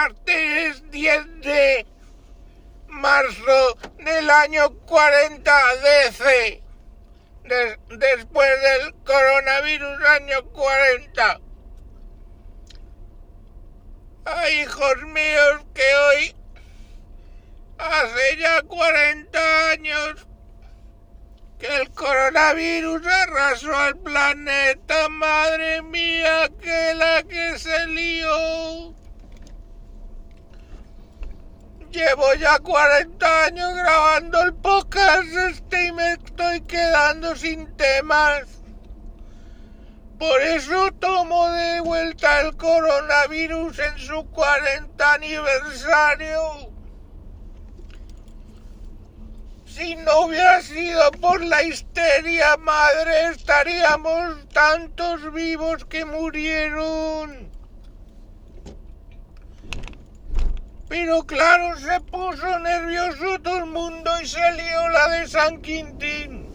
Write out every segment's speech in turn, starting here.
martes 10 de marzo del año 40 DC. Des- después del coronavirus año 40. Ay, hijos míos, que hoy hace ya 40 años que el coronavirus arrasó el planeta. Madre mía, que la que se lió. Llevo ya 40 años grabando el podcast este y me estoy quedando sin temas. Por eso tomo de vuelta el coronavirus en su 40 aniversario. Si no hubiera sido por la histeria madre, estaríamos tantos vivos que murieron. Pero claro, se puso nervioso todo el mundo y salió la de San Quintín.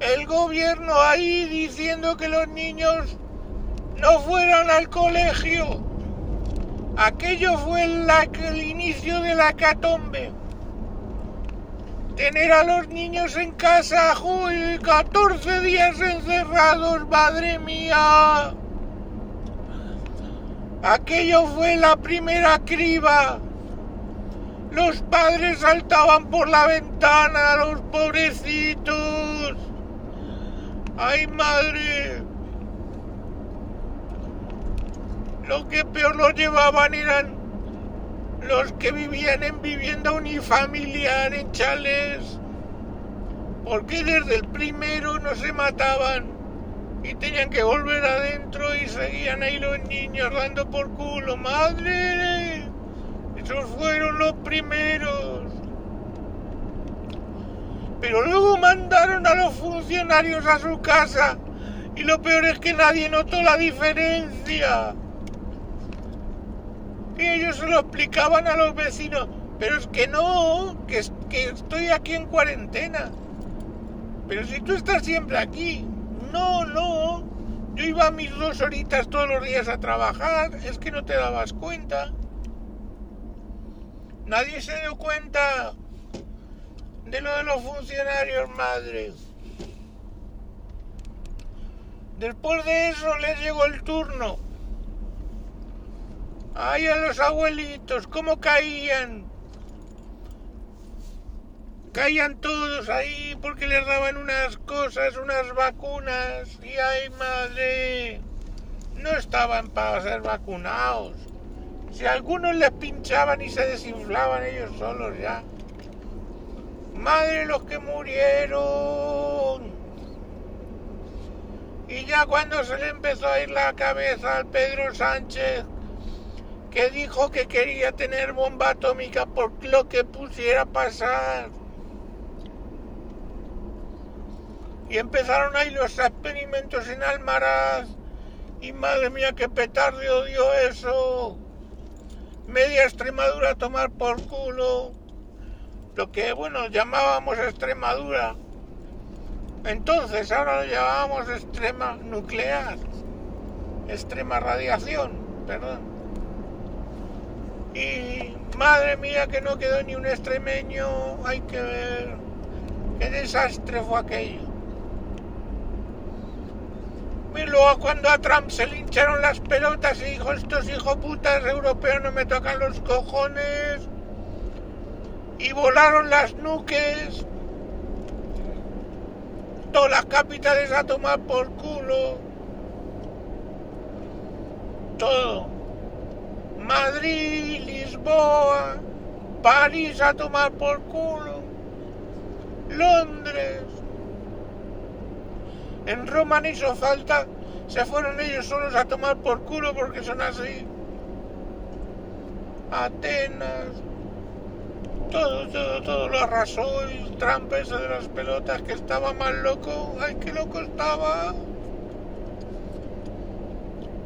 El gobierno ahí diciendo que los niños no fueran al colegio. Aquello fue la- el inicio de la catombe. Tener a los niños en casa, ¡joder! 14 días encerrados, madre mía. Aquello fue la primera criba. Los padres saltaban por la ventana, los pobrecitos. ¡Ay, madre! Lo que peor los llevaban eran los que vivían en vivienda unifamiliar, en chales. Porque desde el primero no se mataban y tenían que volver adentro seguían ahí los niños dando por culo. ¡Madre! Esos fueron los primeros. Pero luego mandaron a los funcionarios a su casa y lo peor es que nadie notó la diferencia. Y ellos se lo explicaban a los vecinos. Pero es que no, que, que estoy aquí en cuarentena. Pero si tú estás siempre aquí. No, no. Yo iba mis dos horitas todos los días a trabajar. Es que no te dabas cuenta. Nadie se dio cuenta de lo de los funcionarios, madre. Después de eso les llegó el turno. Ay, a los abuelitos, cómo caían. Caían todos ahí porque les daban unas cosas, unas vacunas. Y ay, madre, no estaban para ser vacunados. Si algunos les pinchaban y se desinflaban ellos solos ya. Madre, los que murieron. Y ya cuando se le empezó a ir la cabeza al Pedro Sánchez, que dijo que quería tener bomba atómica por lo que pusiera pasar. Y empezaron ahí los experimentos en Almaraz. Y madre mía, qué petardo dio eso. Media Extremadura a tomar por culo. Lo que, bueno, llamábamos Extremadura. Entonces, ahora lo llamábamos extrema nuclear. Extrema radiación, perdón. Y madre mía que no quedó ni un extremeño, hay que ver qué desastre fue aquello. Y luego cuando a Trump se le hincharon las pelotas y dijo estos hijoputas europeos no me tocan los cojones y volaron las nuques, todas las capitales a tomar por culo, todo. Madrid, Lisboa, París a tomar por culo, Londres. En Roma no hizo falta, se fueron ellos solos a tomar por culo porque son así. Atenas, todo, todo, todo lo arrasó el Trump ese de las pelotas que estaba más loco. Ay, qué loco estaba.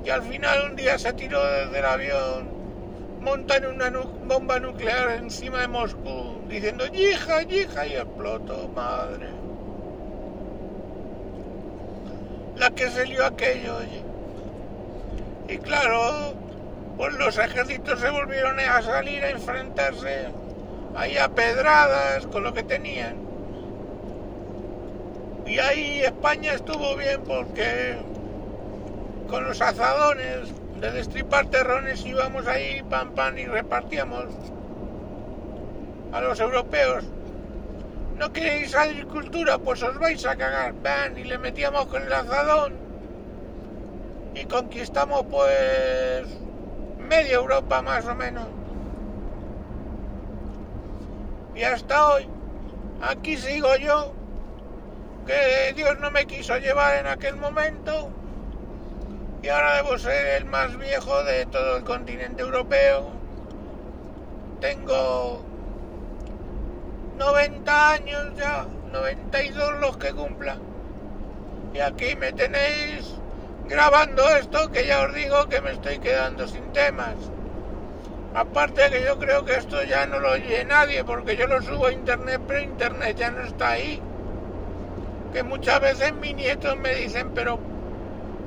Y al final un día se tiró desde el avión, montan una nu- bomba nuclear encima de Moscú, diciendo yija, yija, y explotó, madre. La que se lió aquello, oye. Y claro, pues los ejércitos se volvieron a salir a enfrentarse ahí a pedradas con lo que tenían. Y ahí España estuvo bien porque con los azadones de destripar terrones íbamos ahí pam pam y repartíamos a los europeos. ¿No queréis agricultura? Pues os vais a cagar. Van y le metíamos con el azadón y conquistamos pues media Europa más o menos. Y hasta hoy, aquí sigo yo, que Dios no me quiso llevar en aquel momento, y ahora debo ser el más viejo de todo el continente europeo. Tengo 90 años ya, 92 los que cumpla. Y aquí me tenéis grabando esto que ya os digo que me estoy quedando sin temas. Aparte que yo creo que esto ya no lo oye nadie porque yo lo subo a internet, pero internet ya no está ahí. Que muchas veces mis nietos me dicen, pero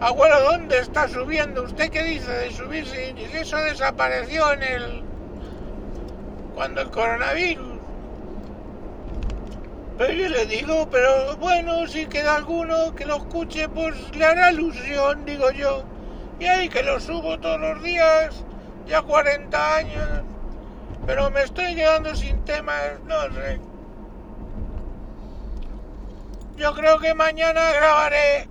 abuelo, ¿dónde está subiendo? ¿Usted qué dice de subir si eso desapareció en el... cuando el coronavirus? Pero yo le digo, pero bueno, si queda alguno que lo escuche, pues le hará ilusión, digo yo. Y ahí que lo subo todos los días, ya 40 años. Pero me estoy quedando sin temas, no sé. Yo creo que mañana grabaré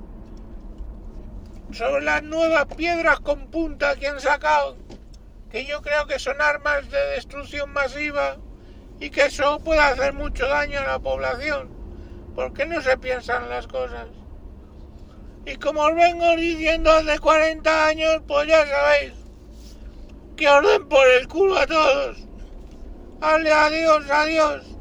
sobre las nuevas piedras con punta que han sacado, que yo creo que son armas de destrucción masiva y que eso puede hacer mucho daño a la población, porque no se piensan las cosas. Y como os vengo diciendo hace 40 años, pues ya sabéis, que os den por el culo a todos. Ale, adiós, adiós.